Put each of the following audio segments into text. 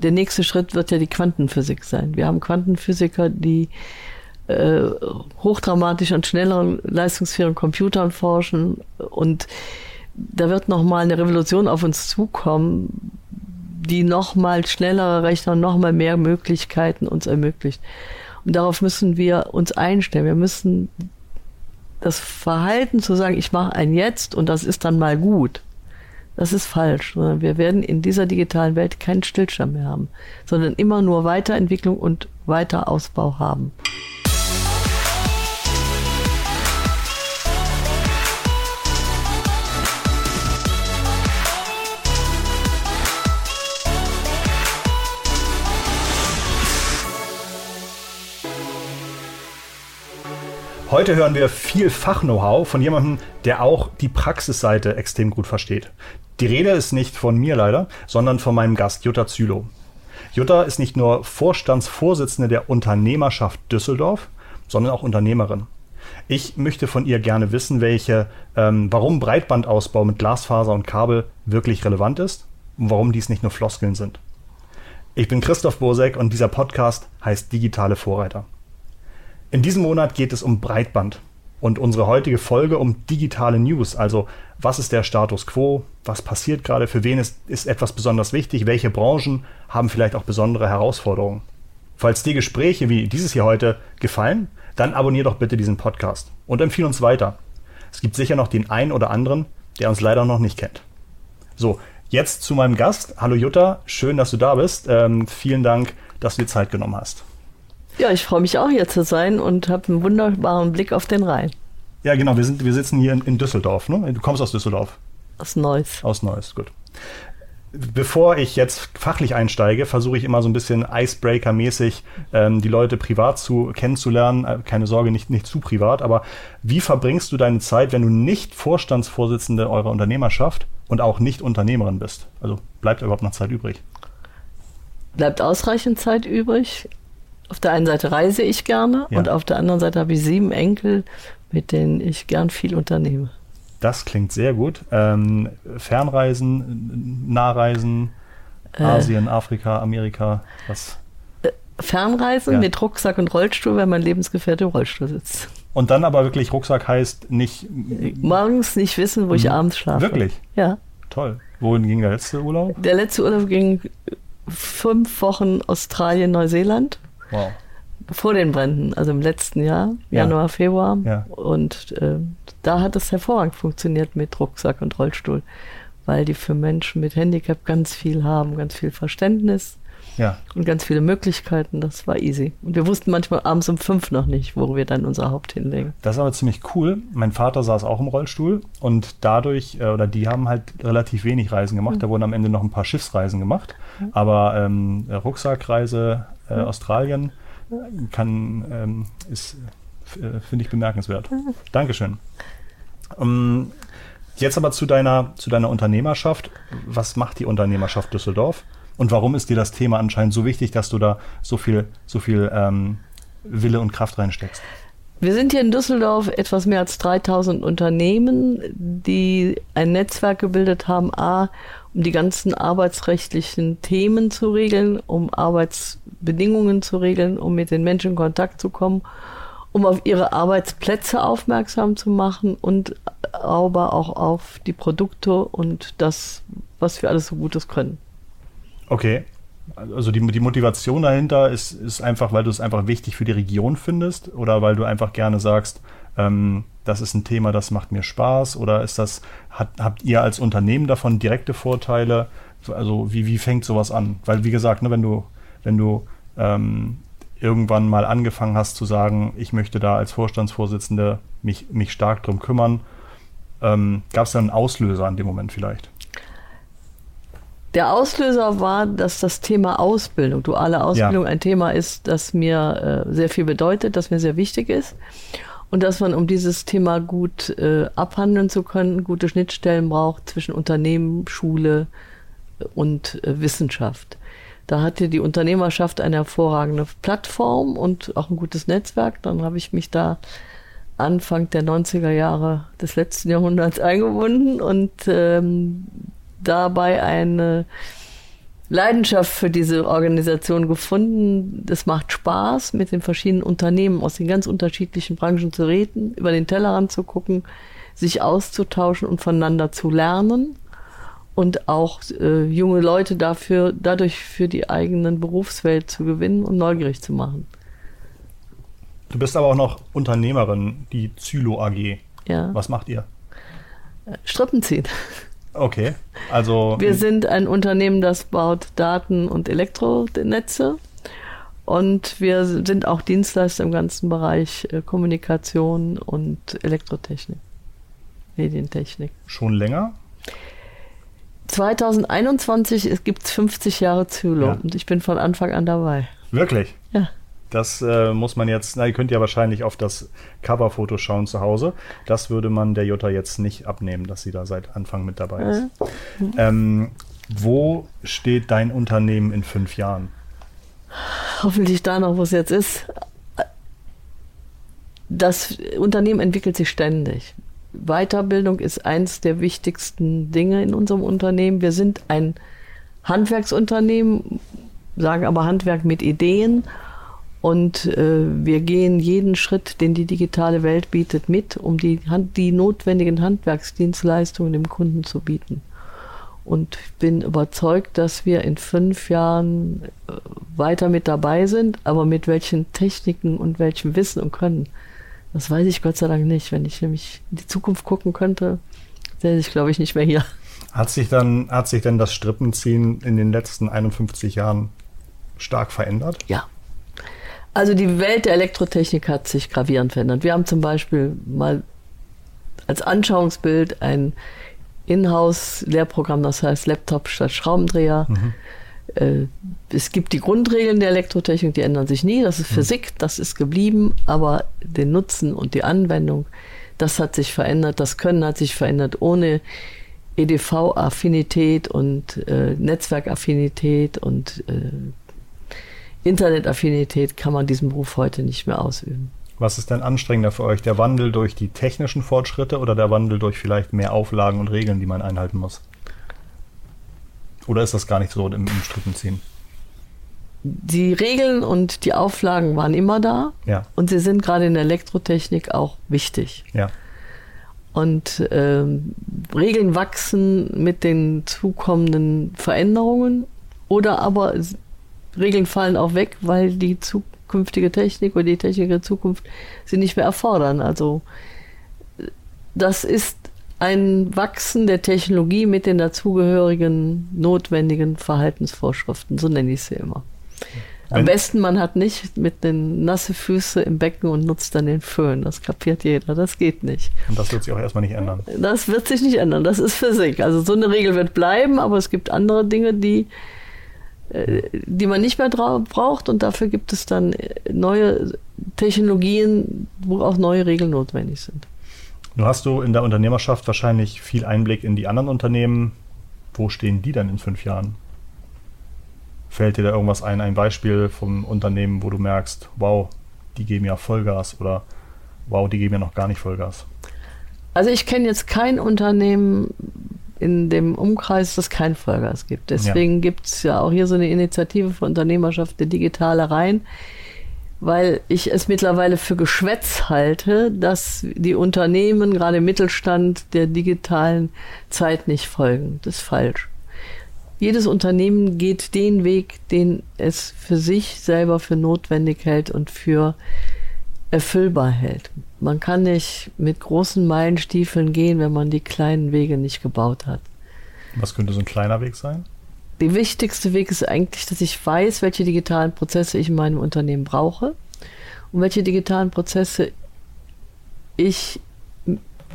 Der nächste Schritt wird ja die Quantenphysik sein. Wir haben Quantenphysiker, die äh, hochdramatisch an schnelleren, leistungsfähigen Computern forschen und da wird nochmal eine Revolution auf uns zukommen, die nochmal schnellere Rechner, nochmal mehr Möglichkeiten uns ermöglicht. Und darauf müssen wir uns einstellen. Wir müssen das Verhalten zu sagen, ich mache ein Jetzt und das ist dann mal gut, das ist falsch. Wir werden in dieser digitalen Welt keinen Stillstand mehr haben, sondern immer nur Weiterentwicklung und Weiterausbau haben. Heute hören wir viel Fach-Know-how von jemandem, der auch die Praxisseite extrem gut versteht. Die Rede ist nicht von mir leider, sondern von meinem Gast Jutta Zülow. Jutta ist nicht nur Vorstandsvorsitzende der Unternehmerschaft Düsseldorf, sondern auch Unternehmerin. Ich möchte von ihr gerne wissen, welche, ähm, warum Breitbandausbau mit Glasfaser und Kabel wirklich relevant ist und warum dies nicht nur Floskeln sind. Ich bin Christoph Bosek und dieser Podcast heißt Digitale Vorreiter. In diesem Monat geht es um Breitband und unsere heutige Folge um digitale News. Also was ist der Status quo? Was passiert gerade? Für wen ist, ist etwas besonders wichtig? Welche Branchen haben vielleicht auch besondere Herausforderungen? Falls die Gespräche wie dieses hier heute gefallen, dann abonnier doch bitte diesen Podcast und empfehle uns weiter. Es gibt sicher noch den einen oder anderen, der uns leider noch nicht kennt. So, jetzt zu meinem Gast. Hallo Jutta, schön, dass du da bist. Ähm, vielen Dank, dass du dir Zeit genommen hast. Ja, ich freue mich auch hier zu sein und habe einen wunderbaren Blick auf den Rhein. Ja, genau, wir, sind, wir sitzen hier in, in Düsseldorf. Ne? Du kommst aus Düsseldorf. Aus Neuss. Aus Neuss, gut. Bevor ich jetzt fachlich einsteige, versuche ich immer so ein bisschen Icebreaker-mäßig ähm, die Leute privat zu kennenzulernen. Äh, keine Sorge, nicht, nicht zu privat, aber wie verbringst du deine Zeit, wenn du nicht Vorstandsvorsitzende eurer Unternehmerschaft und auch nicht Unternehmerin bist? Also bleibt überhaupt noch Zeit übrig? Bleibt ausreichend Zeit übrig. Auf der einen Seite reise ich gerne ja. und auf der anderen Seite habe ich sieben Enkel, mit denen ich gern viel unternehme. Das klingt sehr gut. Ähm, Fernreisen, Nahreisen, äh, Asien, Afrika, Amerika, was? Äh, Fernreisen ja. mit Rucksack und Rollstuhl, wenn mein Lebensgefährte im Rollstuhl sitzt. Und dann aber wirklich Rucksack heißt nicht. Morgens nicht wissen, wo ich mhm. abends schlafe. Wirklich? Ja. Toll. Wohin ging der letzte Urlaub? Der letzte Urlaub ging fünf Wochen Australien, Neuseeland. Wow. Vor den Bränden, also im letzten Jahr, Januar, ja. Februar. Ja. Und äh, da hat es hervorragend funktioniert mit Rucksack und Rollstuhl, weil die für Menschen mit Handicap ganz viel haben, ganz viel Verständnis ja. und ganz viele Möglichkeiten. Das war easy. Und wir wussten manchmal abends um fünf noch nicht, wo wir dann unser Haupt hinlegen. Das ist aber ziemlich cool. Mein Vater saß auch im Rollstuhl und dadurch, äh, oder die haben halt relativ wenig Reisen gemacht. Mhm. Da wurden am Ende noch ein paar Schiffsreisen gemacht. Mhm. Aber ähm, Rucksackreise, äh. Australien kann, ähm, ist, äh, finde ich bemerkenswert. Dankeschön. Um, ähm, jetzt aber zu deiner, zu deiner Unternehmerschaft. Was macht die Unternehmerschaft Düsseldorf? Und warum ist dir das Thema anscheinend so wichtig, dass du da so viel, so viel ähm, Wille und Kraft reinsteckst? Wir sind hier in Düsseldorf etwas mehr als 3000 Unternehmen, die ein Netzwerk gebildet haben, a, um die ganzen arbeitsrechtlichen Themen zu regeln, um Arbeitsbedingungen zu regeln, um mit den Menschen in Kontakt zu kommen, um auf ihre Arbeitsplätze aufmerksam zu machen und aber auch auf die Produkte und das, was wir alles so Gutes können. Okay, also die, die Motivation dahinter ist, ist einfach, weil du es einfach wichtig für die Region findest oder weil du einfach gerne sagst, ähm, das ist ein Thema, das macht mir Spaß oder ist das, hat, habt ihr als Unternehmen davon direkte Vorteile? Also wie, wie fängt sowas an? Weil wie gesagt, ne, wenn du, wenn du ähm, irgendwann mal angefangen hast zu sagen, ich möchte da als Vorstandsvorsitzende mich, mich stark drum kümmern, ähm, gab es da einen Auslöser an dem Moment vielleicht? Der Auslöser war, dass das Thema Ausbildung, duale Ausbildung, ja. ein Thema ist, das mir äh, sehr viel bedeutet, das mir sehr wichtig ist. Und dass man, um dieses Thema gut äh, abhandeln zu können, gute Schnittstellen braucht zwischen Unternehmen, Schule und äh, Wissenschaft. Da hatte die Unternehmerschaft eine hervorragende Plattform und auch ein gutes Netzwerk. Dann habe ich mich da Anfang der 90er Jahre des letzten Jahrhunderts eingebunden und ähm, dabei eine, Leidenschaft für diese Organisation gefunden. Das macht Spaß, mit den verschiedenen Unternehmen aus den ganz unterschiedlichen Branchen zu reden, über den Tellerrand zu gucken, sich auszutauschen und voneinander zu lernen und auch äh, junge Leute dafür, dadurch für die eigenen Berufswelt zu gewinnen und neugierig zu machen. Du bist aber auch noch Unternehmerin, die Zylo AG. Ja. Was macht ihr? Strippen ziehen. Okay, also. Wir sind ein Unternehmen, das baut Daten- und Elektronetze. Und wir sind auch Dienstleister im ganzen Bereich äh, Kommunikation und Elektrotechnik, Medientechnik. Schon länger? 2021 gibt es 50 Jahre Zylo Ja. und ich bin von Anfang an dabei. Wirklich? Ja. Das äh, muss man jetzt, na, ihr könnt ja wahrscheinlich auf das Coverfoto schauen zu Hause. Das würde man der Jutta jetzt nicht abnehmen, dass sie da seit Anfang mit dabei ist. Ähm, wo steht dein Unternehmen in fünf Jahren? Hoffentlich da noch, wo es jetzt ist. Das Unternehmen entwickelt sich ständig. Weiterbildung ist eins der wichtigsten Dinge in unserem Unternehmen. Wir sind ein Handwerksunternehmen, sagen aber Handwerk mit Ideen. Und äh, wir gehen jeden Schritt, den die digitale Welt bietet, mit, um die, Hand, die notwendigen Handwerksdienstleistungen dem Kunden zu bieten. Und ich bin überzeugt, dass wir in fünf Jahren äh, weiter mit dabei sind, aber mit welchen Techniken und welchem Wissen und Können, das weiß ich Gott sei Dank nicht. Wenn ich nämlich in die Zukunft gucken könnte, säße ich, glaube ich, nicht mehr hier. Hat sich dann, hat sich denn das Strippenziehen in den letzten 51 Jahren stark verändert? Ja. Also die Welt der Elektrotechnik hat sich gravierend verändert. Wir haben zum Beispiel mal als Anschauungsbild ein Inhouse-Lehrprogramm, das heißt Laptop statt Schraubendreher. Äh, Es gibt die Grundregeln der Elektrotechnik, die ändern sich nie. Das ist Physik, das ist geblieben, aber den Nutzen und die Anwendung, das hat sich verändert. Das Können hat sich verändert ohne EDV-Affinität und äh, Netzwerkaffinität und äh, Internetaffinität kann man diesen Beruf heute nicht mehr ausüben. Was ist denn anstrengender für euch? Der Wandel durch die technischen Fortschritte oder der Wandel durch vielleicht mehr Auflagen und Regeln, die man einhalten muss? Oder ist das gar nicht so im, im Strippenziehen? Die Regeln und die Auflagen waren immer da Ja, und sie sind gerade in der Elektrotechnik auch wichtig. ja. Und ähm, Regeln wachsen mit den zukommenden Veränderungen oder aber Regeln fallen auch weg, weil die zukünftige Technik oder die Technik der Zukunft sie nicht mehr erfordern. Also das ist ein Wachsen der Technologie mit den dazugehörigen notwendigen Verhaltensvorschriften, so nenne ich sie immer. Am Wenn- besten, man hat nicht mit den nasse Füße im Becken und nutzt dann den Föhn. Das kapiert jeder. Das geht nicht. Und das wird sich auch erstmal nicht ändern. Das wird sich nicht ändern. Das ist Physik. Also so eine Regel wird bleiben, aber es gibt andere Dinge, die, die man nicht mehr braucht und dafür gibt es dann neue Technologien, wo auch neue Regeln notwendig sind. Nun hast du in der Unternehmerschaft wahrscheinlich viel Einblick in die anderen Unternehmen. Wo stehen die denn in fünf Jahren? Fällt dir da irgendwas ein, ein Beispiel vom Unternehmen, wo du merkst, wow, die geben ja Vollgas oder wow, die geben ja noch gar nicht Vollgas? Also ich kenne jetzt kein Unternehmen in dem Umkreis, das kein Vollgas gibt. Deswegen gibt es ja auch hier so eine Initiative für Unternehmerschaft der digitale Rhein, weil ich es mittlerweile für Geschwätz halte, dass die Unternehmen, gerade im Mittelstand, der digitalen Zeit nicht folgen. Das ist falsch. Jedes Unternehmen geht den Weg, den es für sich selber für notwendig hält und für erfüllbar hält. Man kann nicht mit großen Meilenstiefeln gehen, wenn man die kleinen Wege nicht gebaut hat. Was könnte so ein kleiner Weg sein? Der wichtigste Weg ist eigentlich, dass ich weiß, welche digitalen Prozesse ich in meinem Unternehmen brauche und welche digitalen Prozesse ich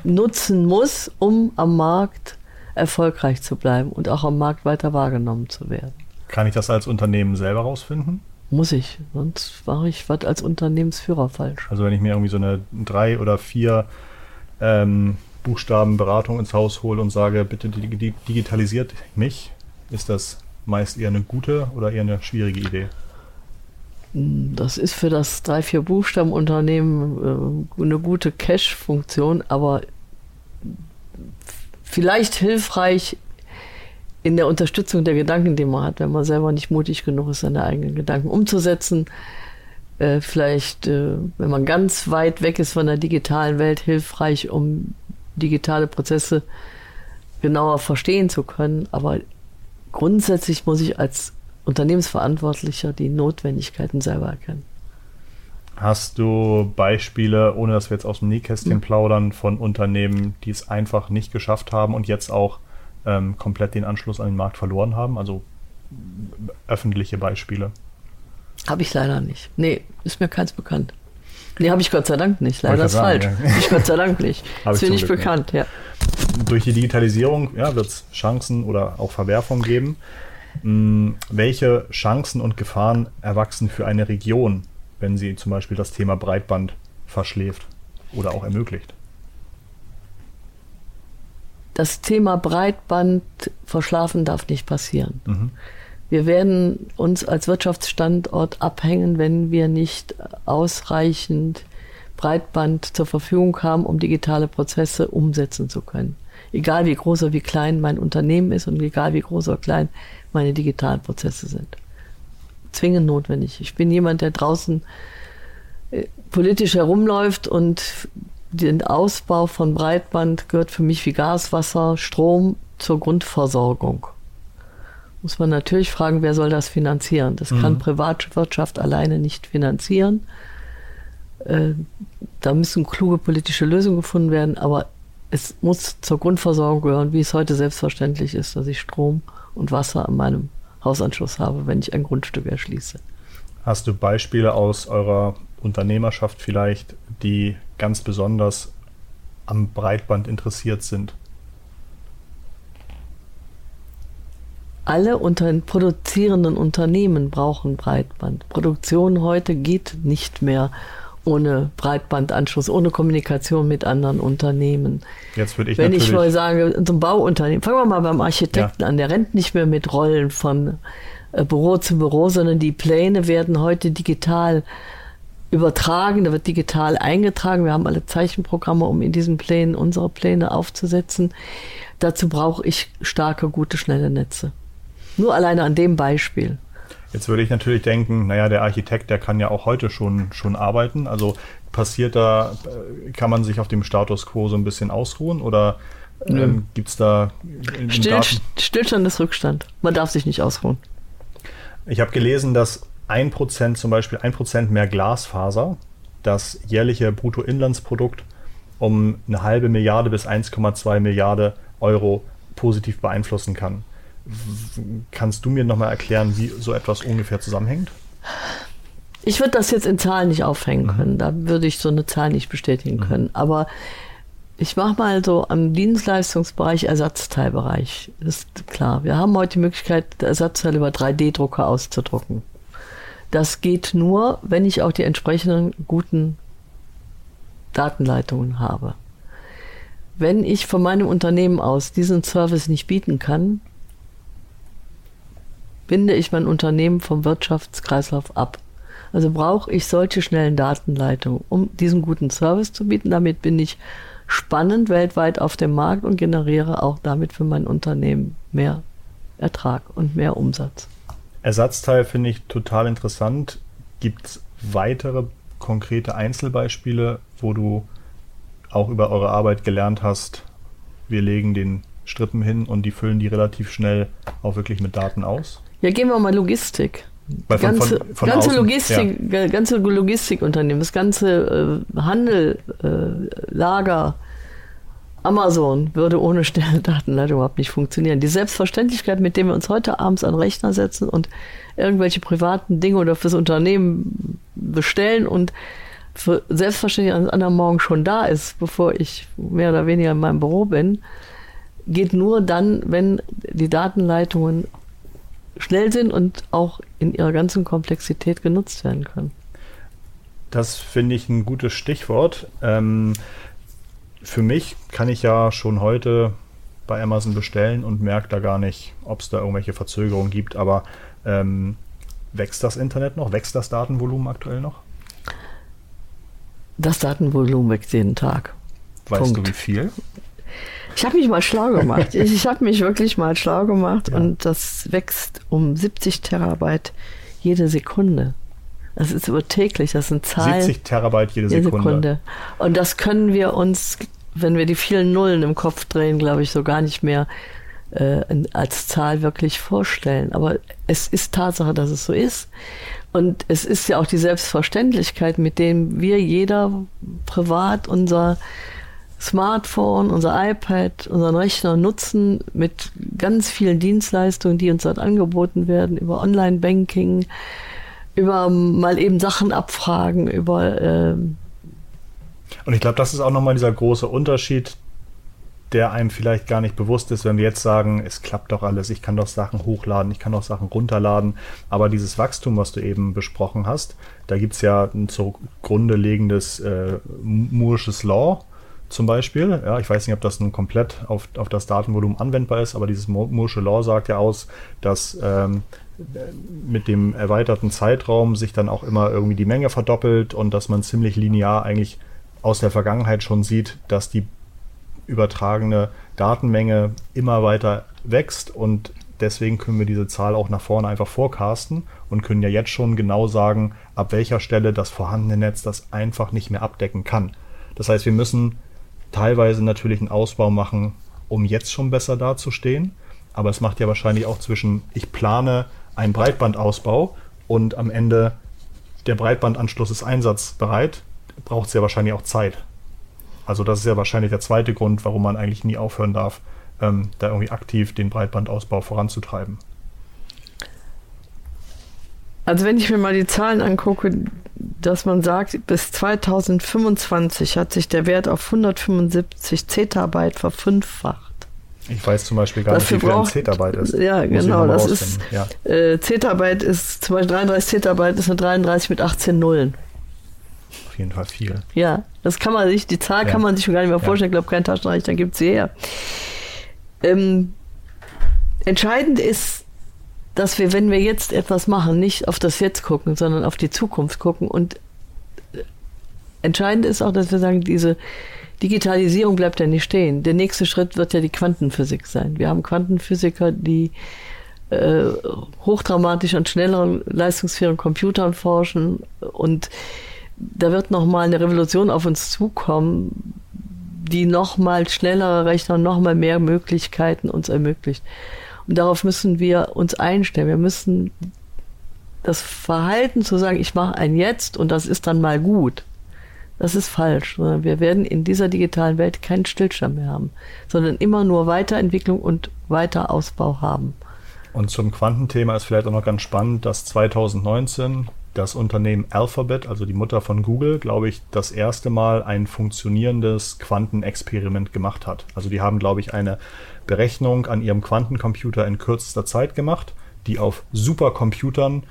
nutzen muss, um am Markt erfolgreich zu bleiben und auch am Markt weiter wahrgenommen zu werden. Kann ich das als Unternehmen selber rausfinden? Muss ich, sonst mache ich was als Unternehmensführer falsch. Also wenn ich mir irgendwie so eine drei oder vier ähm, Buchstabenberatung ins Haus hole und sage, bitte dig- dig- digitalisiert mich, ist das meist eher eine gute oder eher eine schwierige Idee? Das ist für das drei, vier Buchstabenunternehmen äh, eine gute Cache-Funktion, aber vielleicht hilfreich in der Unterstützung der Gedanken, die man hat, wenn man selber nicht mutig genug ist, seine eigenen Gedanken umzusetzen. Äh, vielleicht, äh, wenn man ganz weit weg ist von der digitalen Welt, hilfreich, um digitale Prozesse genauer verstehen zu können. Aber grundsätzlich muss ich als Unternehmensverantwortlicher die Notwendigkeiten selber erkennen. Hast du Beispiele, ohne dass wir jetzt aus dem Nähkästchen plaudern, von Unternehmen, die es einfach nicht geschafft haben und jetzt auch ähm, komplett den Anschluss an den Markt verloren haben? Also öffentliche Beispiele. Habe ich leider nicht. Nee, ist mir keins bekannt. Nee, habe ich Gott sei Dank nicht. Leider ist falsch. Ja. Ich Gott sei Dank nicht. ist mir nicht Glück bekannt, nicht. ja. Durch die Digitalisierung ja, wird es Chancen oder auch Verwerfungen geben. Hm, welche Chancen und Gefahren erwachsen für eine Region, wenn sie zum Beispiel das Thema Breitband verschläft oder auch ermöglicht? Das Thema Breitband verschlafen darf nicht passieren. Mhm. Wir werden uns als Wirtschaftsstandort abhängen, wenn wir nicht ausreichend Breitband zur Verfügung haben, um digitale Prozesse umsetzen zu können. Egal wie groß oder wie klein mein Unternehmen ist und egal wie groß oder klein meine digitalen Prozesse sind. Zwingend notwendig. Ich bin jemand, der draußen äh, politisch herumläuft und den Ausbau von Breitband gehört für mich wie Gas, Wasser, Strom zur Grundversorgung muss man natürlich fragen, wer soll das finanzieren? Das mhm. kann Privatwirtschaft alleine nicht finanzieren. Äh, da müssen kluge politische Lösungen gefunden werden, aber es muss zur Grundversorgung gehören, wie es heute selbstverständlich ist, dass ich Strom und Wasser an meinem Hausanschluss habe, wenn ich ein Grundstück erschließe. Hast du Beispiele aus eurer Unternehmerschaft vielleicht, die ganz besonders am Breitband interessiert sind? alle unter produzierenden Unternehmen brauchen Breitband. Produktion heute geht nicht mehr ohne Breitbandanschluss, ohne Kommunikation mit anderen Unternehmen. Jetzt würde ich Wenn ich mal sage, so ein Bauunternehmen, fangen wir mal beim Architekten ja. an, der rennt nicht mehr mit Rollen von äh, Büro zu Büro, sondern die Pläne werden heute digital übertragen, da wird digital eingetragen. Wir haben alle Zeichenprogramme, um in diesen Plänen unsere Pläne aufzusetzen. Dazu brauche ich starke, gute, schnelle Netze. Nur alleine an dem Beispiel. Jetzt würde ich natürlich denken, naja, der Architekt, der kann ja auch heute schon, schon arbeiten. Also passiert da, äh, kann man sich auf dem Status quo so ein bisschen ausruhen oder ähm, gibt es da Still, Stillstand ist Rückstand. Man darf sich nicht ausruhen. Ich habe gelesen, dass 1% zum Beispiel 1% mehr Glasfaser das jährliche Bruttoinlandsprodukt um eine halbe Milliarde bis 1,2 Milliarden Euro positiv beeinflussen kann. Kannst du mir nochmal erklären, wie so etwas ungefähr zusammenhängt? Ich würde das jetzt in Zahlen nicht aufhängen mhm. können. Da würde ich so eine Zahl nicht bestätigen mhm. können. Aber ich mache mal so am Dienstleistungsbereich, Ersatzteilbereich. Das ist klar. Wir haben heute die Möglichkeit, Ersatzteile über 3D-Drucker auszudrucken. Das geht nur, wenn ich auch die entsprechenden guten Datenleitungen habe. Wenn ich von meinem Unternehmen aus diesen Service nicht bieten kann, binde ich mein Unternehmen vom Wirtschaftskreislauf ab. Also brauche ich solche schnellen Datenleitungen, um diesen guten Service zu bieten. Damit bin ich spannend weltweit auf dem Markt und generiere auch damit für mein Unternehmen mehr Ertrag und mehr Umsatz. Ersatzteil finde ich total interessant. Gibt es weitere konkrete Einzelbeispiele, wo du auch über eure Arbeit gelernt hast, wir legen den Strippen hin und die füllen die relativ schnell auch wirklich mit Daten aus? Ja, gehen wir mal Logistik. Von, ganze, von, von ganze Logistik, ja. ganze Logistikunternehmen, das ganze äh, Handel, äh, Lager, Amazon würde ohne schnelle Datenleitung überhaupt nicht funktionieren. Die Selbstverständlichkeit, mit der wir uns heute abends an Rechner setzen und irgendwelche privaten Dinge oder fürs Unternehmen bestellen und für selbstverständlich an anderen Morgen schon da ist, bevor ich mehr oder weniger in meinem Büro bin, geht nur dann, wenn die Datenleitungen schnell sind und auch in ihrer ganzen Komplexität genutzt werden können. Das finde ich ein gutes Stichwort. Ähm, für mich kann ich ja schon heute bei Amazon bestellen und merke da gar nicht, ob es da irgendwelche Verzögerungen gibt. Aber ähm, wächst das Internet noch? Wächst das Datenvolumen aktuell noch? Das Datenvolumen wächst jeden Tag. Weißt Punkt. du wie viel? Ich habe mich mal schlau gemacht. ich ich habe mich wirklich mal schlau gemacht ja. und das wächst um 70 Terabyte jede Sekunde. Das ist übertäglich, das sind Zahlen. 70 Terabyte jede, jede Sekunde. Sekunde. Und das können wir uns, wenn wir die vielen Nullen im Kopf drehen, glaube ich, so gar nicht mehr äh, als Zahl wirklich vorstellen. Aber es ist Tatsache, dass es so ist. Und es ist ja auch die Selbstverständlichkeit, mit dem wir jeder privat unser Smartphone, unser iPad, unseren Rechner nutzen mit ganz vielen Dienstleistungen, die uns dort angeboten werden, über Online-Banking, über mal eben Sachen abfragen, über. Ähm und ich glaube, das ist auch nochmal dieser große Unterschied, der einem vielleicht gar nicht bewusst ist, wenn wir jetzt sagen, es klappt doch alles, ich kann doch Sachen hochladen, ich kann doch Sachen runterladen. Aber dieses Wachstum, was du eben besprochen hast, da gibt es ja ein zugrunde liegendes äh, Moore'sches Law zum Beispiel. Ja, ich weiß nicht, ob das nun komplett auf, auf das Datenvolumen anwendbar ist, aber dieses Moore'sche Law sagt ja aus, dass ähm, mit dem erweiterten Zeitraum sich dann auch immer irgendwie die Menge verdoppelt und dass man ziemlich linear eigentlich aus der Vergangenheit schon sieht, dass die übertragene Datenmenge immer weiter wächst und deswegen können wir diese Zahl auch nach vorne einfach forecasten und können ja jetzt schon genau sagen, ab welcher Stelle das vorhandene Netz das einfach nicht mehr abdecken kann. Das heißt, wir müssen teilweise natürlich einen Ausbau machen, um jetzt schon besser dazustehen, aber es macht ja wahrscheinlich auch zwischen, ich plane einen Breitbandausbau und am Ende der Breitbandanschluss ist einsatzbereit, braucht es ja wahrscheinlich auch Zeit. Also das ist ja wahrscheinlich der zweite Grund, warum man eigentlich nie aufhören darf, ähm, da irgendwie aktiv den Breitbandausbau voranzutreiben. Also wenn ich mir mal die Zahlen angucke, dass man sagt, bis 2025 hat sich der Wert auf 175 Zettabyte verfünffacht. Ich weiß zum Beispiel gar Dafür nicht, wie viel ein Zettabyte ist. Ja, genau. Das ist, ja. Äh, Zettabyte ist, zum Beispiel 33 Zettabyte ist eine 33 mit 18 Nullen. Auf jeden Fall viel. Ja, das kann man sich, die Zahl ja. kann man sich schon gar nicht mehr vorstellen. Ja. Ich glaube, kein Taschenrechner gibt sie her. Ähm, entscheidend ist, dass wir, wenn wir jetzt etwas machen, nicht auf das Jetzt gucken, sondern auf die Zukunft gucken. Und äh, entscheidend ist auch, dass wir sagen, diese Digitalisierung bleibt ja nicht stehen. Der nächste Schritt wird ja die Quantenphysik sein. Wir haben Quantenphysiker, die äh, hochdramatisch an schnelleren, leistungsfähigen Computern forschen und da wird nochmal eine Revolution auf uns zukommen, die nochmal schnellere Rechner nochmal mehr Möglichkeiten uns ermöglicht. Und darauf müssen wir uns einstellen. Wir müssen das Verhalten zu sagen, ich mache ein Jetzt und das ist dann mal gut, das ist falsch, sondern wir werden in dieser digitalen Welt keinen Stillstand mehr haben, sondern immer nur Weiterentwicklung und Weiterausbau haben. Und zum Quantenthema ist vielleicht auch noch ganz spannend, dass 2019 das Unternehmen Alphabet, also die Mutter von Google, glaube ich, das erste Mal ein funktionierendes Quantenexperiment gemacht hat. Also die haben, glaube ich, eine Berechnung an ihrem Quantencomputer in kürzester Zeit gemacht, die auf Supercomputern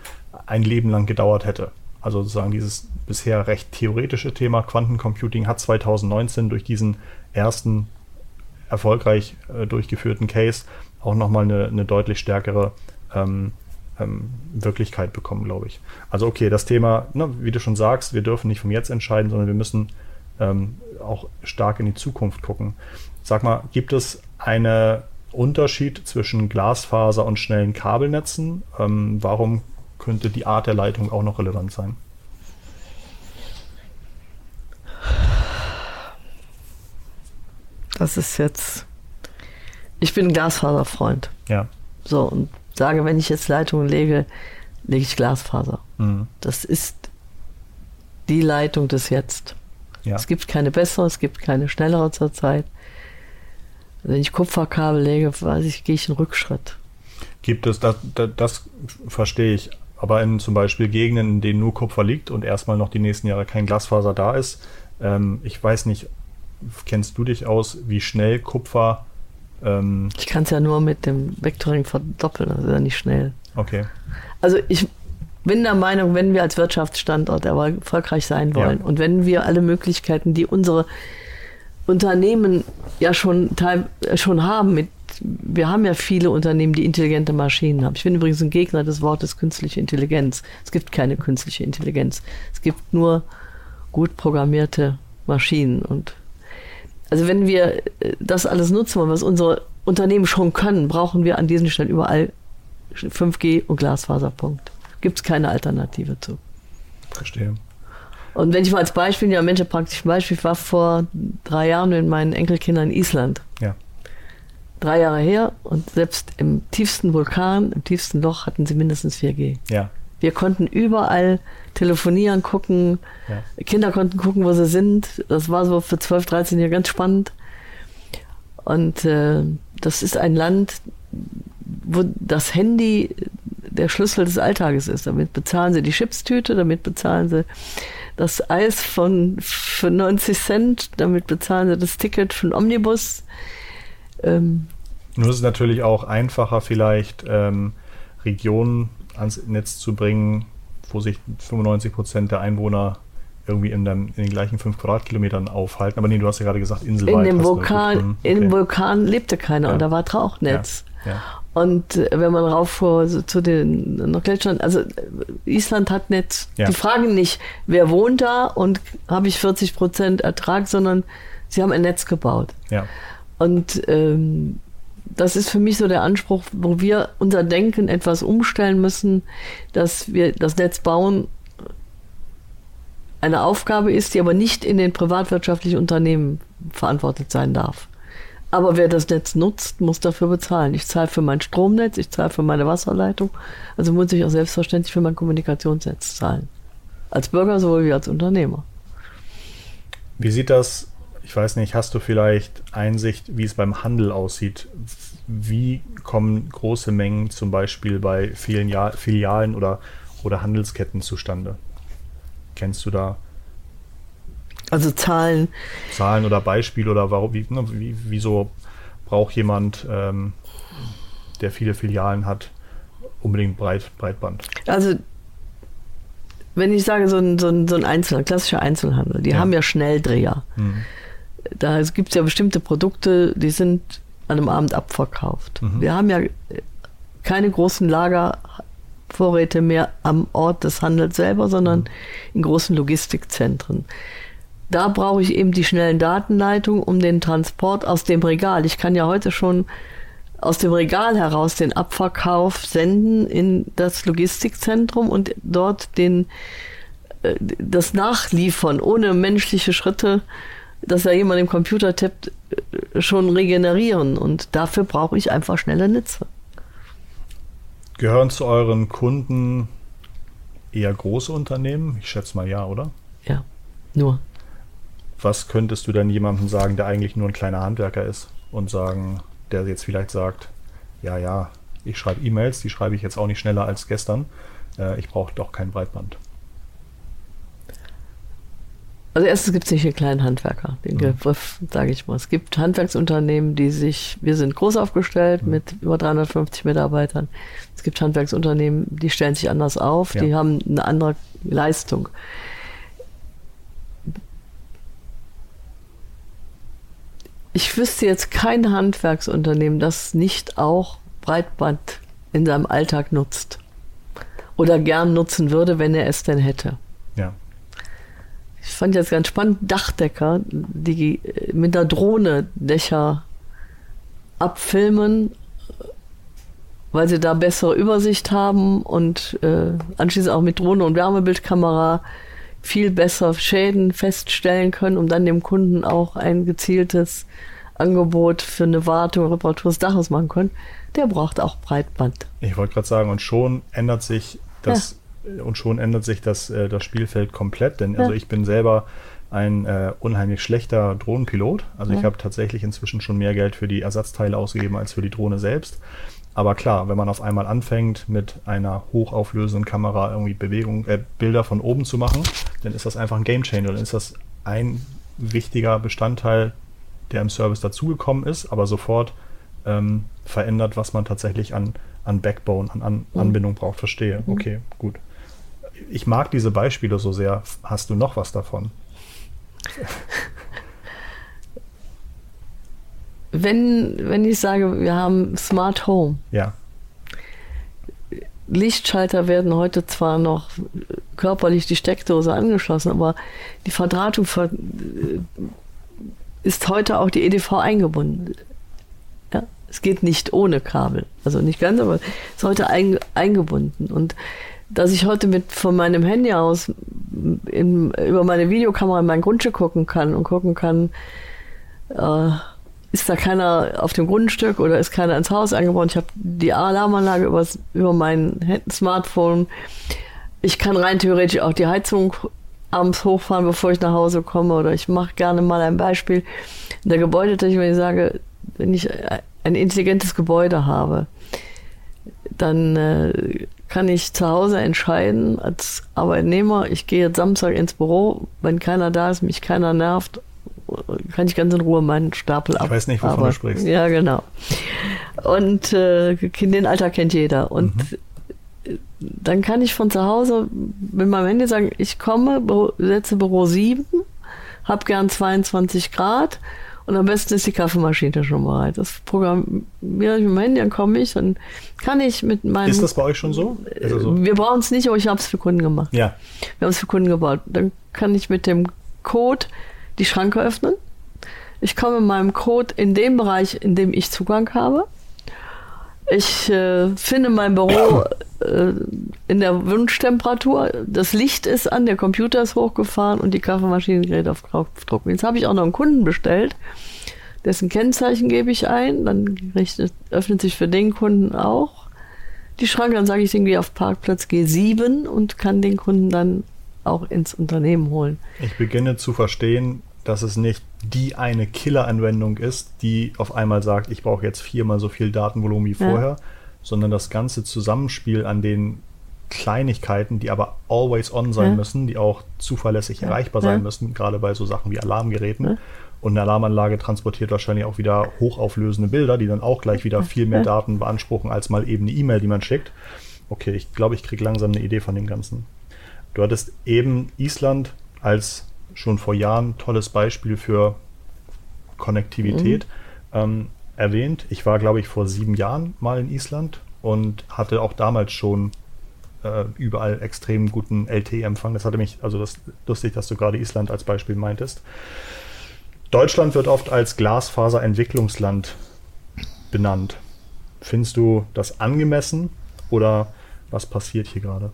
ein Leben lang gedauert hätte. Also sozusagen dieses bisher recht theoretische Thema Quantencomputing hat 2019 durch diesen ersten erfolgreich äh, durchgeführten Case auch nochmal eine, eine deutlich stärkere ähm, ähm, Wirklichkeit bekommen, glaube ich. Also okay, das Thema, ne, wie du schon sagst, wir dürfen nicht vom Jetzt entscheiden, sondern wir müssen ähm, auch stark in die Zukunft gucken. Sag mal, gibt es einen Unterschied zwischen Glasfaser und schnellen Kabelnetzen? Ähm, warum könnte die Art der Leitung auch noch relevant sein? Das ist jetzt. Ich bin Glasfaserfreund. Ja. So, und sage, wenn ich jetzt Leitungen lege, lege ich Glasfaser. Mhm. Das ist die Leitung des Jetzt. Ja. Es gibt keine bessere, es gibt keine schnellere zurzeit. Wenn ich Kupferkabel lege, weiß ich, gehe ich einen Rückschritt. Gibt es, das, das, das verstehe ich. Aber in zum Beispiel Gegenden, in denen nur Kupfer liegt und erstmal noch die nächsten Jahre kein Glasfaser da ist, ähm, ich weiß nicht, kennst du dich aus, wie schnell Kupfer ähm, ich kann es ja nur mit dem Vectoring verdoppeln, das ist ja nicht schnell. Okay. Also ich bin der Meinung, wenn wir als Wirtschaftsstandort erfolgreich sein wollen ja. und wenn wir alle Möglichkeiten, die unsere Unternehmen ja schon, teil, schon haben, mit, wir haben ja viele Unternehmen, die intelligente Maschinen haben. Ich bin übrigens ein Gegner des Wortes künstliche Intelligenz. Es gibt keine künstliche Intelligenz. Es gibt nur gut programmierte Maschinen und Also wenn wir äh, das alles nutzen wollen, was unsere Unternehmen schon können, brauchen wir an diesen Stellen überall 5G und Glasfaserpunkt. Gibt es keine Alternative zu. Verstehe. Und wenn ich mal als Beispiel, ja Mensch, praktisch Beispiel, ich war vor drei Jahren mit meinen Enkelkindern in Island. Ja. Drei Jahre her und selbst im tiefsten Vulkan, im tiefsten Loch hatten sie mindestens 4G. Ja. Wir konnten überall telefonieren, gucken. Ja. Kinder konnten gucken, wo sie sind. Das war so für 12, 13 Jahre ganz spannend. Und äh, das ist ein Land, wo das Handy der Schlüssel des Alltages ist. Damit bezahlen sie die Chipstüte, damit bezahlen sie das Eis von für 90 Cent, damit bezahlen sie das Ticket für den Omnibus. Ähm, Nur ist es natürlich auch einfacher, vielleicht ähm, Regionen ans Netz zu bringen, wo sich 95 Prozent der Einwohner irgendwie in, dem, in den gleichen 5 Quadratkilometern aufhalten. Aber nee, du hast ja gerade gesagt, Inselweit. In dem Vulkan, okay. in dem Vulkan lebte keiner ja. und da war Rauchnetz. Ja. Ja. Und äh, wenn man rauffuhr so zu den Gletschern, also Island hat Netz. Die fragen nicht, wer wohnt da und habe ich 40 Prozent Ertrag, sondern sie haben ein Netz gebaut. Und ähm, das ist für mich so der Anspruch, wo wir unser Denken etwas umstellen müssen, dass wir das Netz bauen eine Aufgabe ist, die aber nicht in den privatwirtschaftlichen Unternehmen verantwortet sein darf. Aber wer das Netz nutzt, muss dafür bezahlen. Ich zahle für mein Stromnetz, ich zahle für meine Wasserleitung, also muss ich auch selbstverständlich für mein Kommunikationsnetz zahlen. Als Bürger sowohl wie als Unternehmer. Wie sieht das ich weiß nicht, hast du vielleicht Einsicht, wie es beim Handel aussieht? Wie kommen große Mengen zum Beispiel bei vielen ja Filialen oder, oder Handelsketten zustande? Kennst du da? Also Zahlen. Zahlen oder Beispiele oder warum, wie, ne, wie, wieso braucht jemand, ähm, der viele Filialen hat, unbedingt Breit, Breitband? Also wenn ich sage, so ein, so ein, so ein Einzelhandel, klassischer Einzelhandel, die ja. haben ja Schnelldreher. Hm da gibt es ja bestimmte Produkte, die sind an einem Abend abverkauft. Mhm. Wir haben ja keine großen Lagervorräte mehr am Ort des Handels selber, sondern mhm. in großen Logistikzentren. Da brauche ich eben die schnellen Datenleitungen um den Transport aus dem Regal. Ich kann ja heute schon aus dem Regal heraus den Abverkauf senden in das Logistikzentrum und dort den, äh, das Nachliefern ohne menschliche Schritte dass da jemand im Computer tippt, schon regenerieren. Und dafür brauche ich einfach schnelle Netze. Gehören zu euren Kunden eher große Unternehmen? Ich schätze mal ja, oder? Ja, nur. Was könntest du denn jemandem sagen, der eigentlich nur ein kleiner Handwerker ist und sagen, der jetzt vielleicht sagt, ja, ja, ich schreibe E-Mails, die schreibe ich jetzt auch nicht schneller als gestern. Äh, ich brauche doch kein Breitband. Also erstens gibt es nicht hier kleinen Handwerker, den mhm. Begriff sage ich mal. Es gibt Handwerksunternehmen, die sich, wir sind groß aufgestellt mhm. mit über 350 Mitarbeitern. Es gibt Handwerksunternehmen, die stellen sich anders auf, ja. die haben eine andere Leistung. Ich wüsste jetzt kein Handwerksunternehmen, das nicht auch Breitband in seinem Alltag nutzt. Oder gern nutzen würde, wenn er es denn hätte. Ja ich fand jetzt ganz spannend, Dachdecker, die mit einer Drohne Dächer abfilmen, weil sie da bessere Übersicht haben und äh, anschließend auch mit Drohne und Wärmebildkamera viel besser Schäden feststellen können, um dann dem Kunden auch ein gezieltes Angebot für eine Wartung, Reparatur des Daches machen können. Der braucht auch Breitband. Ich wollte gerade sagen, und schon ändert sich das und schon ändert sich das, äh, das Spielfeld komplett. Denn ja. also ich bin selber ein äh, unheimlich schlechter Drohnenpilot. Also ja. ich habe tatsächlich inzwischen schon mehr Geld für die Ersatzteile ausgegeben als für die Drohne selbst. Aber klar, wenn man auf einmal anfängt, mit einer hochauflösenden Kamera irgendwie Bewegung, äh, Bilder von oben zu machen, dann ist das einfach ein Gamechanger. Dann ist das ein wichtiger Bestandteil, der im Service dazugekommen ist, aber sofort ähm, verändert, was man tatsächlich an, an Backbone, an, an mhm. Anbindung braucht. Verstehe. Mhm. Okay, gut ich mag diese Beispiele so sehr. Hast du noch was davon? Wenn, wenn ich sage, wir haben Smart Home. Ja. Lichtschalter werden heute zwar noch körperlich die Steckdose angeschlossen, aber die Verdrahtung ver ist heute auch die EDV eingebunden. Ja, es geht nicht ohne Kabel. Also nicht ganz, aber es ist heute ein, eingebunden. Und dass ich heute mit von meinem Handy aus in, über meine Videokamera in mein Grundstück gucken kann und gucken kann, äh, ist da keiner auf dem Grundstück oder ist keiner ins Haus eingebaut. Ich habe die Alarmanlage übers, über mein Smartphone. Ich kann rein theoretisch auch die Heizung abends hochfahren, bevor ich nach Hause komme. Oder ich mache gerne mal ein Beispiel in der Gebäudetechnik, wenn ich sage, wenn ich ein intelligentes Gebäude habe, dann äh, kann ich zu Hause entscheiden als Arbeitnehmer, ich gehe jetzt Samstag ins Büro, wenn keiner da ist, mich keiner nervt, kann ich ganz in Ruhe meinen Stapel ab. Ich weiß nicht, wovon aber, du sprichst. Ja, genau. Und äh, den Alter kennt jeder. Und mhm. dann kann ich von zu Hause mit meinem Handy sagen, ich komme, setze Büro 7, habe gern 22 Grad und am besten ist die Kaffeemaschine schon bereit. Das programmiere ich mit dem Handy, dann komme ich, dann kann ich mit meinem. Ist das bei euch schon so? so? Wir brauchen es nicht, aber ich habe es für Kunden gemacht. Ja. Wir haben es für Kunden gebaut. Dann kann ich mit dem Code die Schranke öffnen. Ich komme in meinem Code in dem Bereich, in dem ich Zugang habe. Ich äh, finde mein Büro äh, in der Wunschtemperatur. Das Licht ist an, der Computer ist hochgefahren und die Kaffeemaschine gerät auf Knopfdruck. Jetzt habe ich auch noch einen Kunden bestellt, dessen Kennzeichen gebe ich ein. Dann richtet, öffnet sich für den Kunden auch die Schranke. Dann sage ich, den gehe auf Parkplatz G7 und kann den Kunden dann auch ins Unternehmen holen. Ich beginne zu verstehen, dass es nicht die eine Killer-Anwendung ist, die auf einmal sagt, ich brauche jetzt viermal so viel Datenvolumen wie vorher, ja. Sondern das ganze Zusammenspiel an den Kleinigkeiten, die aber always on sein ja. müssen, die auch zuverlässig ja. erreichbar sein müssen, gerade bei so Sachen wie Alarmgeräten. Und eine Alarmanlage transportiert wahrscheinlich auch wieder hochauflösende Bilder, die dann auch gleich wieder viel mehr Daten beanspruchen, als mal eben eine E-Mail, die man schickt. Okay, ich glaube, ich kriege langsam eine Idee von dem Ganzen. Du hattest eben Island als schon vor Jahren tolles Beispiel für Konnektivität mhm. ähm, erwähnt. Ich war, glaube ich, vor sieben Jahren mal in Island und hatte auch damals schon äh, überall extrem guten LTE-Empfang. Das hatte mich, also das lustig, dass du gerade Island als Beispiel meintest. Deutschland wird oft als Glasfaserentwicklungsland benannt. Findest du das angemessen oder was passiert hier gerade?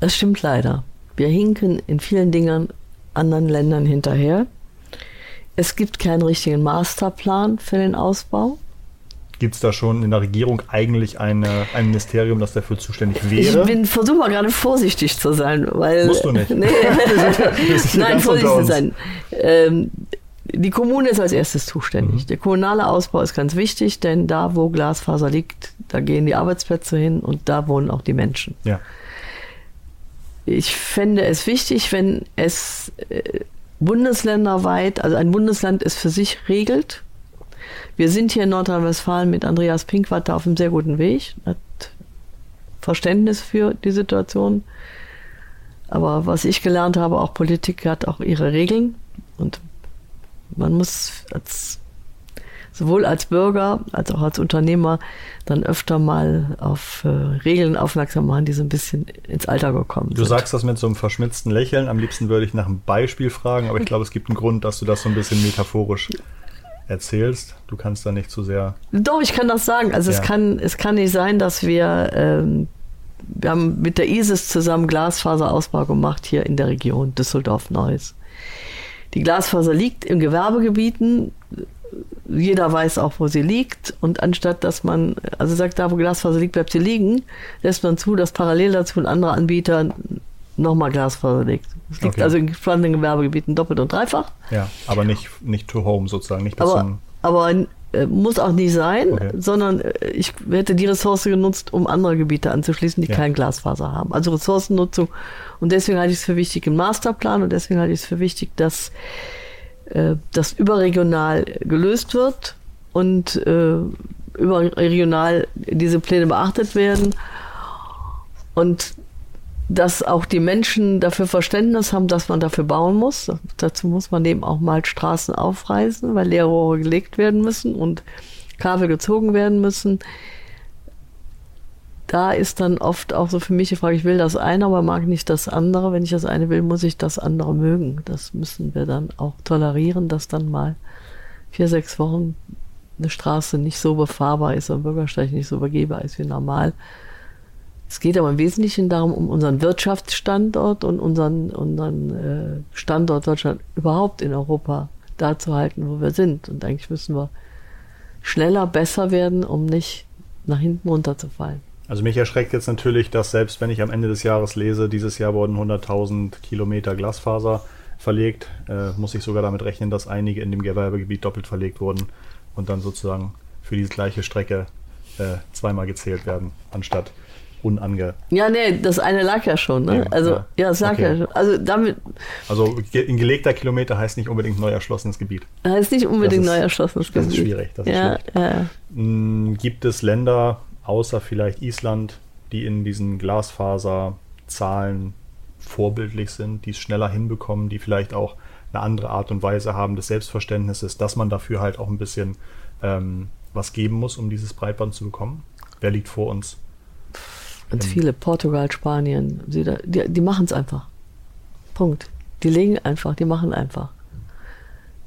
Das stimmt leider. Wir hinken in vielen Dingen anderen Ländern hinterher. Es gibt keinen richtigen Masterplan für den Ausbau. Gibt es da schon in der Regierung eigentlich eine, ein Ministerium, das dafür zuständig wäre? Ich bin versuche mal gerade vorsichtig zu sein, weil. Musst du nicht. Nee. Nein, vorsichtig zu sein. Ähm, die Kommune ist als erstes zuständig. Mhm. Der kommunale Ausbau ist ganz wichtig, denn da, wo Glasfaser liegt, da gehen die Arbeitsplätze hin und da wohnen auch die Menschen. Ja ich fände es wichtig, wenn es äh, bundesländerweit, also ein Bundesland es für sich regelt. Wir sind hier in Nordrhein-Westfalen mit Andreas Pinkwart auf einem sehr guten Weg, hat Verständnis für die Situation. Aber was ich gelernt habe, auch Politik hat auch ihre Regeln und man muss als sowohl als Bürger als auch als Unternehmer dann öfter mal auf äh, Regeln aufmerksam machen, die so ein bisschen ins Alter gekommen sind. Du sagst das mit so einem verschmitzten Lächeln. Am liebsten würde ich nach einem Beispiel fragen, aber ich glaube, es gibt einen Grund, dass du das so ein bisschen metaphorisch erzählst. Du kannst da nicht zu so sehr. Doch, ich kann das sagen. Also ja. es kann, es kann nicht sein, dass wir, ähm, wir haben mit der ISIS zusammen Glasfaserausbau gemacht hier in der Region Düsseldorf-Neuss. Die Glasfaser liegt in Gewerbegebieten, jeder weiß auch, wo sie liegt. Und anstatt dass man, also sagt, da wo Glasfaser liegt, bleibt sie liegen, lässt man zu, dass parallel dazu ein anderer Anbieter nochmal Glasfaser legt. Es liegt okay. also in spannenden Gewerbegebieten doppelt und dreifach. Ja, aber nicht, nicht to home sozusagen, nicht bis aber, aber äh, muss auch nicht sein, okay. sondern äh, ich hätte die Ressource genutzt, um andere Gebiete anzuschließen, die ja. kein Glasfaser haben. Also Ressourcennutzung. Und deswegen halte ich es für wichtig im Masterplan und deswegen halte ich es für wichtig, dass äh, das überregional gelöst wird und äh, überregional diese Pläne beachtet werden und dass auch die Menschen dafür Verständnis haben, dass man dafür bauen muss. Dazu muss man eben auch mal Straßen aufreißen, weil Leerrohre gelegt werden müssen und Kabel gezogen werden müssen. Da ist dann oft auch so für mich die Frage, ich will das eine, aber mag nicht das andere. Wenn ich das eine will, muss ich das andere mögen. Das müssen wir dann auch tolerieren, dass dann mal vier, sechs Wochen eine Straße nicht so befahrbar ist, ein Bürgersteig nicht so begehbar ist wie normal. Es geht aber im Wesentlichen darum, um unseren Wirtschaftsstandort und unseren, unseren äh, Standort Deutschland überhaupt in Europa da zu halten, wo wir sind. Und eigentlich müssen wir schneller, besser werden, um nicht nach hinten runterzufallen. Also mich erschreckt jetzt natürlich, dass selbst wenn ich am Ende des Jahres lese, dieses Jahr wurden 100.000 Kilometer Glasfaser verlegt, äh, muss ich sogar damit rechnen, dass einige in dem Gewerbegebiet doppelt verlegt wurden und dann sozusagen für diese gleiche Strecke äh, zweimal gezählt werden, anstatt unange. Ja, nee, das eine lag ja schon. Ne? Ja, also, ja, ja das lag okay. ja schon. Also, damit. Also, ein gelegter Kilometer heißt nicht unbedingt neu erschlossenes Gebiet. Heißt nicht unbedingt ist, neu erschlossenes Gebiet. Das ist schwierig. Das ist ja, schwierig. Hm, gibt es Länder, außer vielleicht Island, die in diesen Glasfaserzahlen vorbildlich sind, die es schneller hinbekommen, die vielleicht auch eine andere Art und Weise haben des Selbstverständnisses, dass man dafür halt auch ein bisschen ähm, was geben muss, um dieses Breitband zu bekommen? Wer liegt vor uns? Ganz viele, Portugal, Spanien, die, die machen es einfach. Punkt. Die legen einfach, die machen einfach.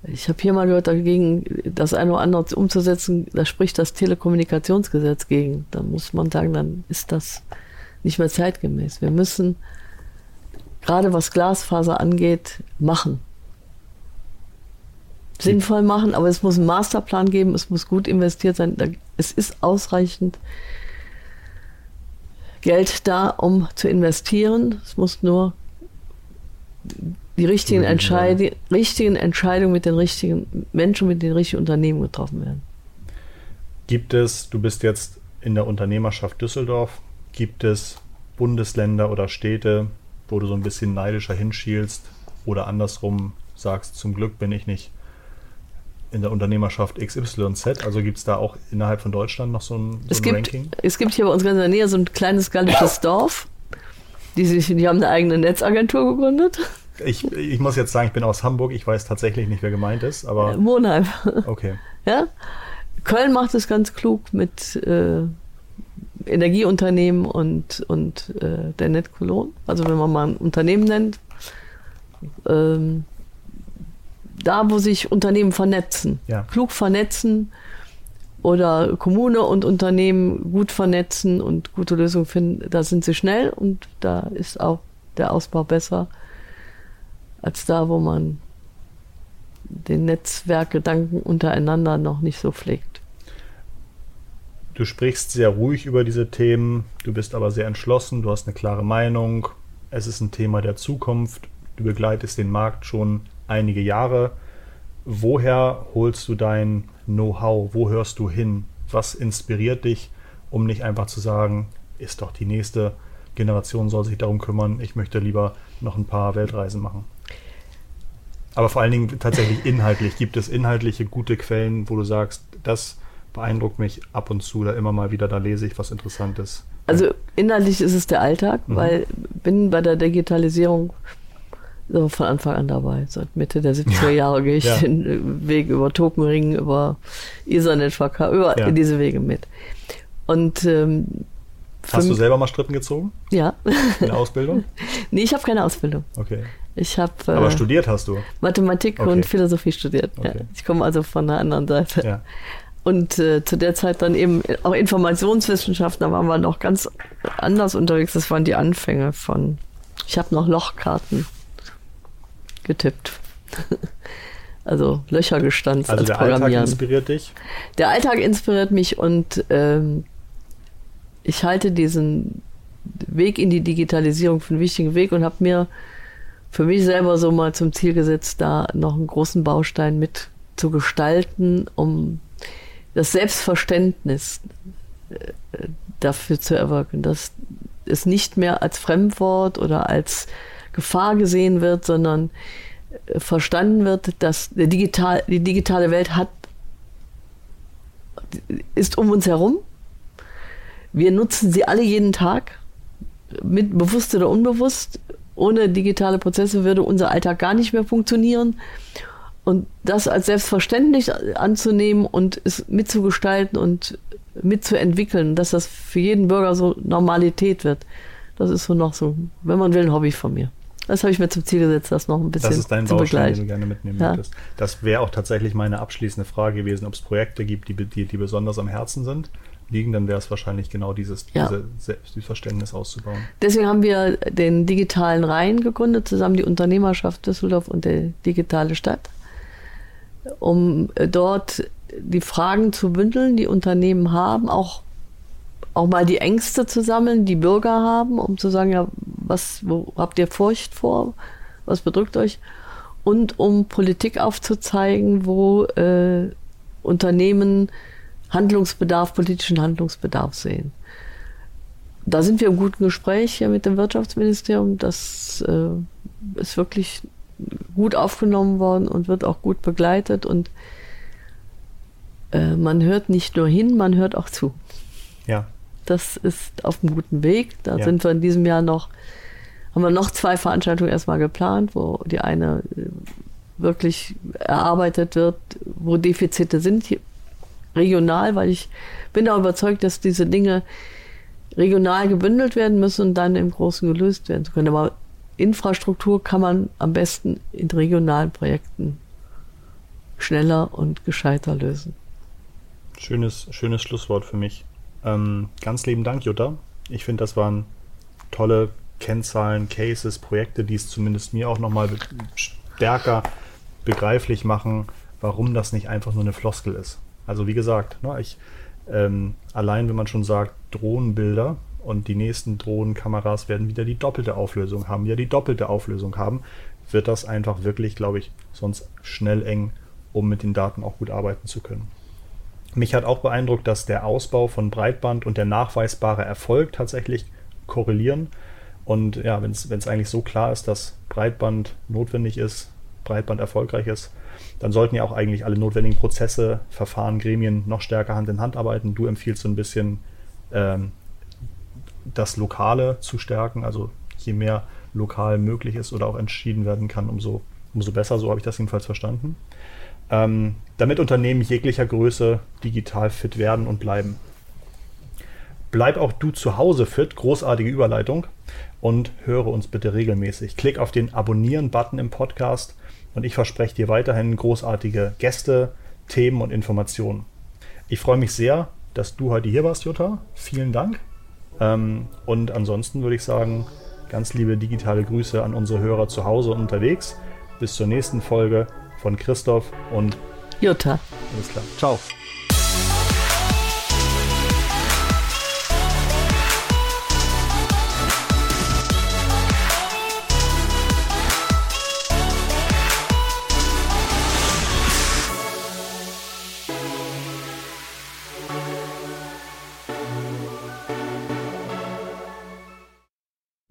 Ich habe hier mal gehört, dagegen das eine oder andere umzusetzen, da spricht das Telekommunikationsgesetz gegen. Da muss man sagen, dann ist das nicht mehr zeitgemäß. Wir müssen gerade was Glasfaser angeht, machen. Sinnvoll machen, aber es muss einen Masterplan geben, es muss gut investiert sein. Es ist ausreichend Geld da, um zu investieren. Es muss nur die richtigen, Entscheid richtigen Entscheidungen mit den richtigen Menschen, mit den richtigen Unternehmen getroffen werden. Gibt es, du bist jetzt in der Unternehmerschaft Düsseldorf, gibt es Bundesländer oder Städte, wo du so ein bisschen neidischer hinschielst oder andersrum sagst, zum Glück bin ich nicht in der Unternehmerschaft XYZ? Also gibt es da auch innerhalb von Deutschland noch so ein, so es ein gibt, Ranking? Es gibt hier bei uns ganz in der Nähe so ein kleines gallisches Dorf. Die, sich, die haben eine eigene Netzagentur gegründet. Ich, ich muss jetzt sagen, ich bin aus Hamburg. Ich weiß tatsächlich nicht, wer gemeint ist. Aber äh, Monheim. Okay. Ja? Köln macht es ganz klug mit äh, Energieunternehmen und, und äh, der Net Cologne. Also wenn man mal ein Unternehmen nennt. Ähm, da, wo sich Unternehmen vernetzen, ja. klug vernetzen oder Kommune und Unternehmen gut vernetzen und gute Lösungen finden, da sind sie schnell und da ist auch der Ausbau besser als da, wo man den Netzwerkgedanken untereinander noch nicht so pflegt. Du sprichst sehr ruhig über diese Themen, du bist aber sehr entschlossen, du hast eine klare Meinung, es ist ein Thema der Zukunft, du begleitest den Markt schon einige Jahre. Woher holst du dein Know-how? Wo hörst du hin? Was inspiriert dich, um nicht einfach zu sagen, ist doch die nächste Generation soll sich darum kümmern, ich möchte lieber noch ein paar Weltreisen machen? Aber vor allen Dingen tatsächlich inhaltlich. Gibt es inhaltliche gute Quellen, wo du sagst, das beeindruckt mich ab und zu, da immer mal wieder, da lese ich was Interessantes? Also inhaltlich ist es der Alltag, mhm. weil bin bei der Digitalisierung so von Anfang an dabei. Seit Mitte der 70er Jahre gehe ich ja. den Weg über Tokenring, über Ethernet-VK, über ja. diese Wege mit. Und ähm, Hast du selber mal Strippen gezogen? Ja. In der Ausbildung? nee, ich habe keine Ausbildung. Okay. Ich habe. Äh, Aber studiert hast du? Mathematik okay. und Philosophie studiert. Okay. Ja. Ich komme also von der anderen Seite. Ja. Und äh, zu der Zeit dann eben auch Informationswissenschaften, da waren wir noch ganz anders unterwegs. Das waren die Anfänge von. Ich habe noch Lochkarten getippt. also Löcher gestanzt also als der Programmieren. Alltag inspiriert dich? Der Alltag inspiriert mich und ähm, ich halte diesen Weg in die Digitalisierung für einen wichtigen Weg und habe mir für mich selber so mal zum Ziel gesetzt, da noch einen großen Baustein mit zu gestalten, um das Selbstverständnis äh, dafür zu erwirken, dass es nicht mehr als Fremdwort oder als Gefahr gesehen wird, sondern äh, verstanden wird, dass der digital, die digitale Welt hat, ist um uns herum. Wir nutzen sie alle jeden Tag, mit bewusst oder unbewusst. Ohne digitale Prozesse würde unser Alltag gar nicht mehr funktionieren. Und das als selbstverständlich anzunehmen und es mitzugestalten und mitzuentwickeln, dass das für jeden Bürger so Normalität wird. Das ist so noch so, wenn man will, ein Hobby von mir. Das habe ich mir zum Ziel gesetzt, das noch ein bisschen Das ist dein zu Baustein, den begleiten. du gerne mitnehmen Ja. möchtest. Das wäre auch tatsächlich meine abschließende Frage gewesen, ob es Projekte gibt, die, die, die besonders am Herzen sind, liegen, dann wäre es wahrscheinlich genau dieses, Ja. Selbstverständnis auszubauen. Deswegen haben wir den digitalen Rhein gegründet, zusammen die Unternehmerschaft Düsseldorf und die digitale Stadt, um äh, dort die Fragen zu bündeln, die Unternehmen haben, auch, auch mal die Ängste zu sammeln, die Bürger haben, um zu sagen, ja, was, wo habt ihr Furcht vor, was bedrückt euch? Und um Politik aufzuzeigen, wo äh, Unternehmen Handlungsbedarf, politischen Handlungsbedarf sehen da sind wir im guten Gespräch hier mit dem Wirtschaftsministerium. Das äh, ist wirklich gut aufgenommen worden und wird auch gut begleitet. Und äh, man hört nicht nur hin, man hört auch zu. Ja, Das ist auf einem guten Weg. Da Ja. sind wir in diesem Jahr noch, haben wir noch zwei Veranstaltungen erstmal geplant, wo die eine äh, wirklich erarbeitet wird, wo Defizite sind, regional, weil ich bin auch überzeugt, dass diese Dinge regional gebündelt werden müssen und dann im Großen gelöst werden können. Aber Infrastruktur kann man am besten in regionalen Projekten schneller und gescheiter lösen. schönes, schönes Schlusswort für mich. Ähm, ganz lieben Dank, Jutta. Ich finde, das waren tolle Kennzahlen, Cases, Projekte, die es zumindest mir auch nochmal stärker begreiflich machen, warum das nicht einfach nur eine Floskel ist. Also wie gesagt, ne, ich, ähm, allein wenn man schon sagt, Drohnenbilder und die nächsten Drohnenkameras werden wieder die doppelte Auflösung haben, wieder die doppelte Auflösung haben, wird das einfach wirklich, glaube ich, sonst schnell eng, um mit den Daten auch gut arbeiten zu können. Mich hat auch beeindruckt, dass der Ausbau von Breitband und der nachweisbare Erfolg tatsächlich korrelieren. Und ja, wenn es eigentlich so klar ist, dass Breitband notwendig ist, Breitband erfolgreich ist, dann sollten ja auch eigentlich alle notwendigen Prozesse, Verfahren, Gremien noch stärker Hand in Hand arbeiten. Du empfiehlst so ein bisschen ähm, das Lokale zu stärken. Also je mehr lokal möglich ist oder auch entschieden werden kann, umso, umso besser. So habe ich das jedenfalls verstanden. Ähm, damit Unternehmen jeglicher Größe digital fit werden und bleiben. Bleib auch du zu Hause fit, großartige Überleitung und höre uns bitte regelmäßig. Klick auf den Abonnieren-Button im Podcast und ich verspreche dir weiterhin großartige Gäste, Themen und Informationen. Ich freue mich sehr, dass du heute hier warst, Jutta. Vielen Dank. Ähm, und ansonsten würde ich sagen, ganz liebe digitale Grüße an unsere Hörer zu Hause und unterwegs. Bis zur nächsten Folge von Christoph und Jutta. alles klar. Ciao.